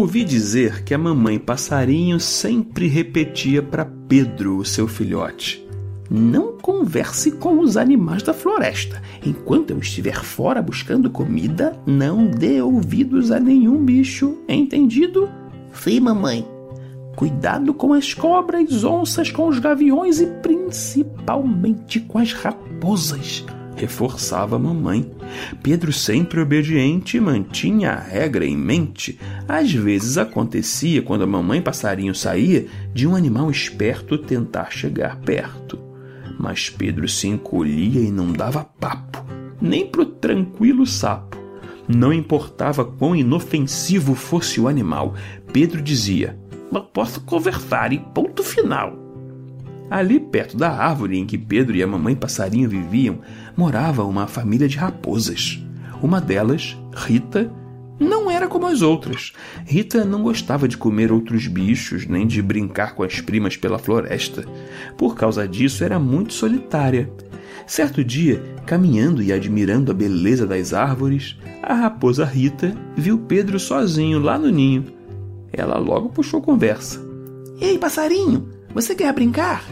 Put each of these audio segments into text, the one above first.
Ouvi dizer que a mamãe passarinho sempre repetia para Pedro, o seu filhote: Não converse com os animais da floresta. Enquanto eu estiver fora buscando comida, não dê ouvidos a nenhum bicho, entendido? Sim, mamãe. Cuidado com as cobras, onças, com os gaviões e principalmente com as raposas reforçava a mamãe. Pedro, sempre obediente, mantinha a regra em mente. Às vezes acontecia, quando a mamãe passarinho saía, de um animal esperto tentar chegar perto. Mas Pedro se encolhia e não dava papo, nem pro tranquilo sapo. Não importava quão inofensivo fosse o animal, Pedro dizia: posso conversar e ponto final. Ali perto da árvore em que Pedro e a mamãe passarinho viviam, morava uma família de raposas. Uma delas, Rita, não era como as outras. Rita não gostava de comer outros bichos nem de brincar com as primas pela floresta. Por causa disso, era muito solitária. Certo dia, caminhando e admirando a beleza das árvores, a raposa Rita viu Pedro sozinho lá no ninho. Ela logo puxou conversa. Ei, passarinho, você quer brincar?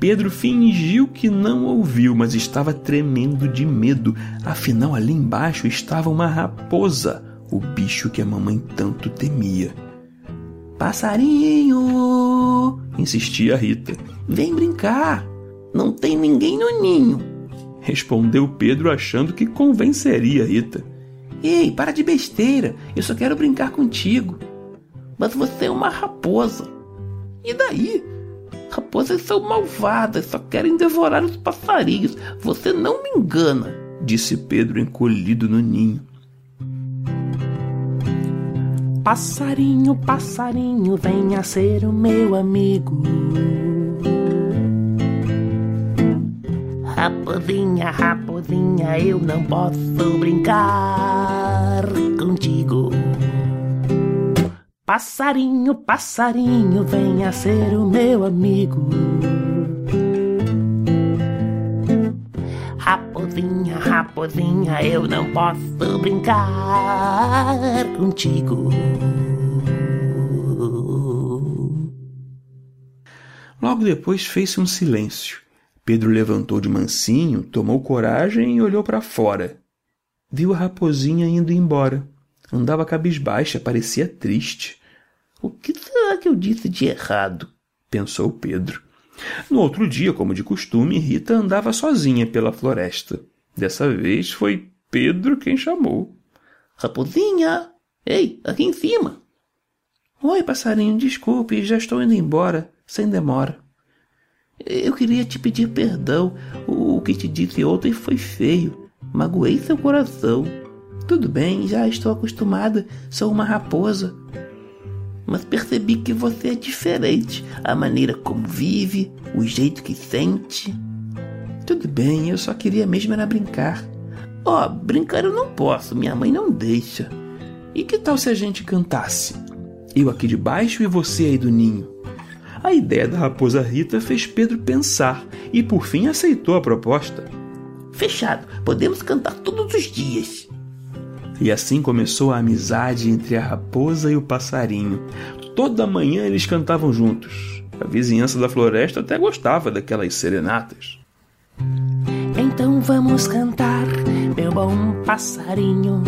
Pedro fingiu que não ouviu, mas estava tremendo de medo. Afinal, ali embaixo estava uma raposa, o bicho que a mamãe tanto temia. Passarinho! insistia Rita. Vem brincar! Não tem ninguém no ninho! Respondeu Pedro achando que convenceria Rita. Ei, para de besteira! Eu só quero brincar contigo! Mas você é uma raposa! E daí? Raposas são malvadas, só querem devorar os passarinhos. Você não me engana, disse Pedro encolhido no ninho. Passarinho, passarinho, venha ser o meu amigo. Raposinha, raposinha, eu não posso brincar contigo. Passarinho, passarinho, venha ser o meu amigo. Raposinha, raposinha, eu não posso brincar contigo. Logo depois fez-se um silêncio. Pedro levantou de mansinho, tomou coragem e olhou para fora. Viu a raposinha indo embora. Andava cabisbaixa, parecia triste. O que será que eu disse de errado? pensou Pedro. No outro dia, como de costume, Rita andava sozinha pela floresta. Dessa vez foi Pedro quem chamou. Raposinha! Ei, aqui em cima! Oi, passarinho, desculpe, já estou indo embora, sem demora. Eu queria te pedir perdão. O que te disse ontem foi feio. Magoei seu coração. Tudo bem, já estou acostumada. Sou uma raposa. Mas percebi que você é diferente. A maneira como vive, o jeito que sente. Tudo bem, eu só queria mesmo era brincar. Ó, oh, brincar eu não posso, minha mãe não deixa. E que tal se a gente cantasse? Eu aqui de baixo e você aí do ninho. A ideia da raposa Rita fez Pedro pensar e por fim aceitou a proposta. Fechado, podemos cantar todos os dias. E assim começou a amizade entre a raposa e o passarinho. Toda manhã eles cantavam juntos. A vizinhança da floresta até gostava daquelas serenatas. Então vamos cantar, meu bom passarinho.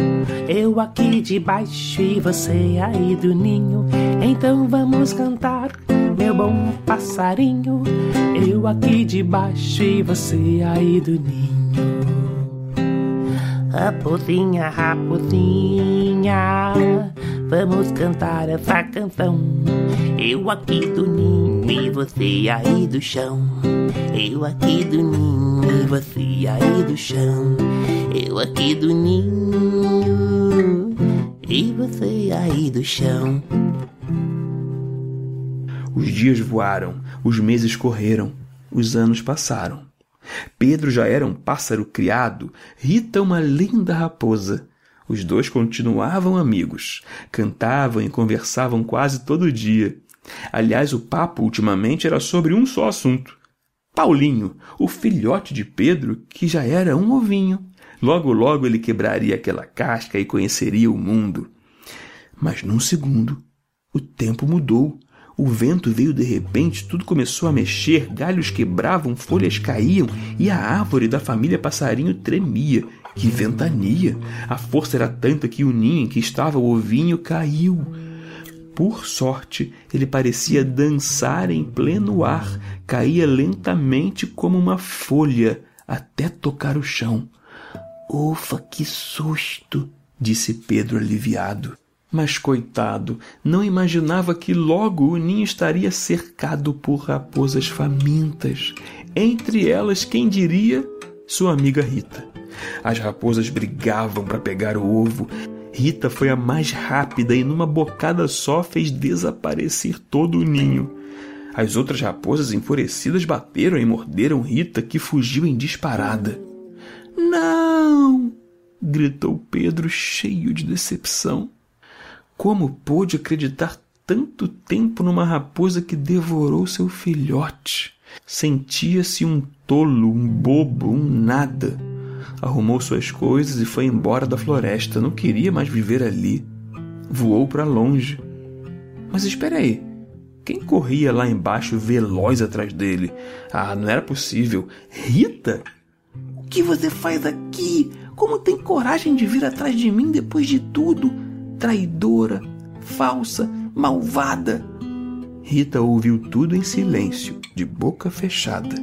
Eu aqui de baixo e você aí do ninho. Então vamos cantar, meu bom passarinho. Eu aqui de baixo e você aí do ninho. Raposinha, raposinha, vamos cantar essa canção. Eu aqui do ninho e você aí do chão. Eu aqui do ninho e você aí do chão. Eu aqui do ninho, e você aí do chão. Os dias voaram, os meses correram, os anos passaram. Pedro já era um pássaro criado, Rita uma linda raposa. Os dois continuavam amigos, cantavam e conversavam quase todo dia. Aliás, o papo ultimamente era sobre um só assunto: Paulinho, o filhote de Pedro, que já era um ovinho. Logo, logo ele quebraria aquela casca e conheceria o mundo. Mas num segundo, o tempo mudou. O vento veio de repente, tudo começou a mexer, galhos quebravam, folhas caíam e a árvore da família passarinho tremia. Que ventania! A força era tanta que o ninho em que estava o ovinho caiu. Por sorte, ele parecia dançar em pleno ar, caía lentamente como uma folha até tocar o chão. Ufa, que susto! disse Pedro aliviado. Mas, coitado, não imaginava que logo o ninho estaria cercado por raposas famintas. Entre elas, quem diria? Sua amiga Rita. As raposas brigavam para pegar o ovo. Rita foi a mais rápida e, numa bocada só, fez desaparecer todo o ninho. As outras raposas enfurecidas bateram e morderam Rita, que fugiu em disparada. Não! gritou Pedro, cheio de decepção. Como pôde acreditar tanto tempo numa raposa que devorou seu filhote? Sentia-se um tolo, um bobo, um nada. Arrumou suas coisas e foi embora da floresta. Não queria mais viver ali. Voou para longe. Mas espere aí. Quem corria lá embaixo veloz atrás dele? Ah, não era possível. Rita? O que você faz aqui? Como tem coragem de vir atrás de mim depois de tudo? Traidora, falsa, malvada. Rita ouviu tudo em silêncio, de boca fechada.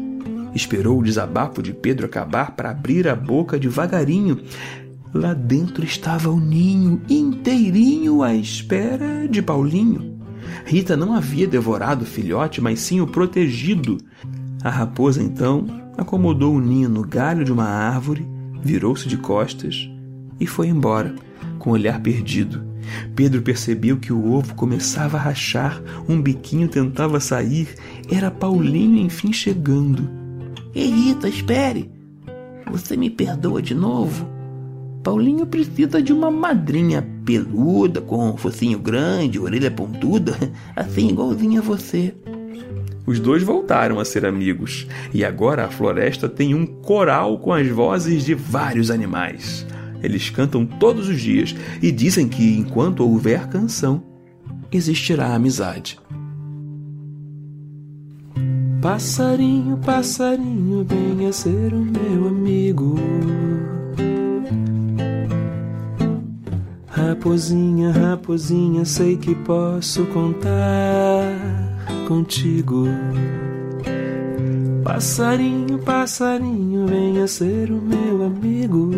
Esperou o desabafo de Pedro acabar para abrir a boca devagarinho. Lá dentro estava o ninho inteirinho à espera de Paulinho. Rita não havia devorado o filhote, mas sim o protegido. A raposa então acomodou o ninho no galho de uma árvore, virou-se de costas e foi embora com o olhar perdido. Pedro percebeu que o ovo começava a rachar, um biquinho tentava sair. Era Paulinho enfim chegando. Ei, Rita, espere! Você me perdoa de novo? Paulinho precisa de uma madrinha peluda, com um focinho grande, orelha pontuda, assim igualzinha a você. Os dois voltaram a ser amigos, e agora a floresta tem um coral com as vozes de vários animais. Eles cantam todos os dias e dizem que enquanto houver canção, existirá amizade. Passarinho, passarinho, venha ser o meu amigo. Raposinha, raposinha, sei que posso contar contigo. Passarinho, passarinho, venha ser o meu amigo.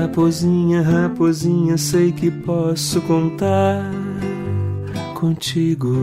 Raposinha, raposinha, sei que posso contar contigo.